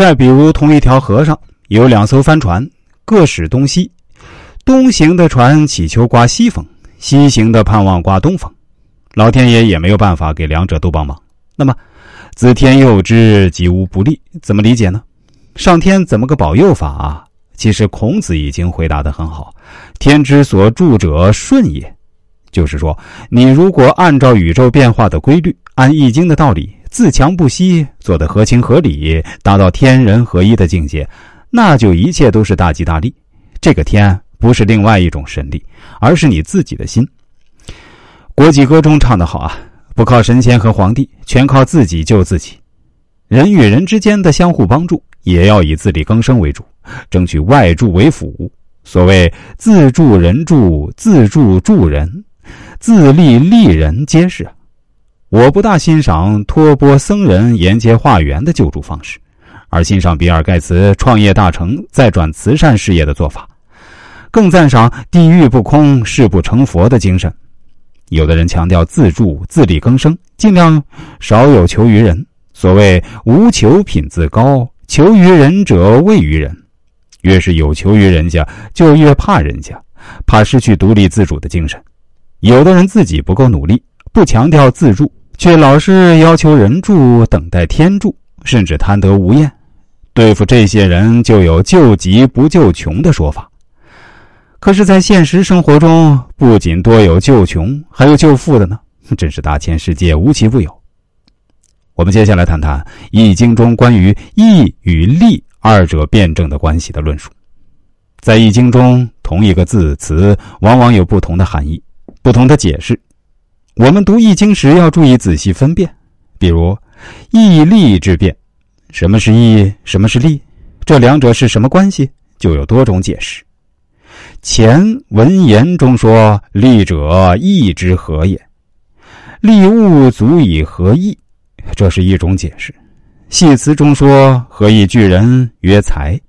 再比如，同一条河上有两艘帆船，各驶东西。东行的船祈求刮西风，西行的盼望刮东风。老天爷也没有办法给两者都帮忙。那么，子天佑之，吉无不利，怎么理解呢？上天怎么个保佑法啊？其实孔子已经回答的很好：“天之所助者顺也。”就是说，你如果按照宇宙变化的规律，按易经的道理，自强不息，做得合情合理，达到天人合一的境界，那就一切都是大吉大利。这个天不是另外一种神力，而是你自己的心。国际歌中唱得好啊，不靠神仙和皇帝，全靠自己救自己。人与人之间的相互帮助，也要以自力更生为主，争取外助为辅。所谓自助人助，自助助人，自利利人，皆是。我不大欣赏托钵僧人沿街化缘的救助方式，而欣赏比尔盖茨创业大成再转慈善事业的做法，更赞赏地狱不空，誓不成佛的精神。有的人强调自助自力更生，尽量少有求于人。所谓无求品自高，求于人者畏于人。越是有求于人家，就越怕人家，怕失去独立自主的精神。有的人自己不够努力，不强调自助，却老是要求人助，等待天助，甚至贪得无厌。对付这些人，就有救急不救穷的说法。可是，在现实生活中，不仅多有救穷，还有救富的呢，真是大千世界无奇不有。我们接下来谈谈《易经》中关于义与利二者辩证的关系的论述。在《易经》中，同一个字词往往有不同的含义、不同的解释。我们读《易经》时要注意仔细分辨。比如“义利之辩”，什么是义，什么是利，这两者是什么关系，就有多种解释。前文言中说：“利者，义之和也。利物足以合义，这是一种解释。”系辞中说：“何以聚人曰财？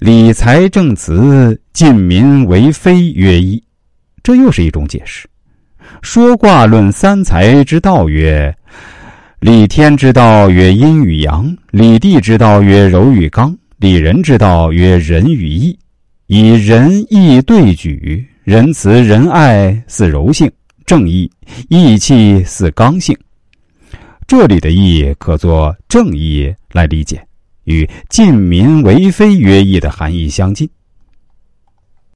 理财正辞，尽民为非曰义。”这又是一种解释。说卦论三才之道曰：“理天之道曰阴与阳，理地之道曰柔与刚，理人之道曰仁与义。”以仁义对举，仁慈仁爱似柔性，正义义气似刚性。这里的义可作正义来理解，与“尽民为非”曰义的含义相近。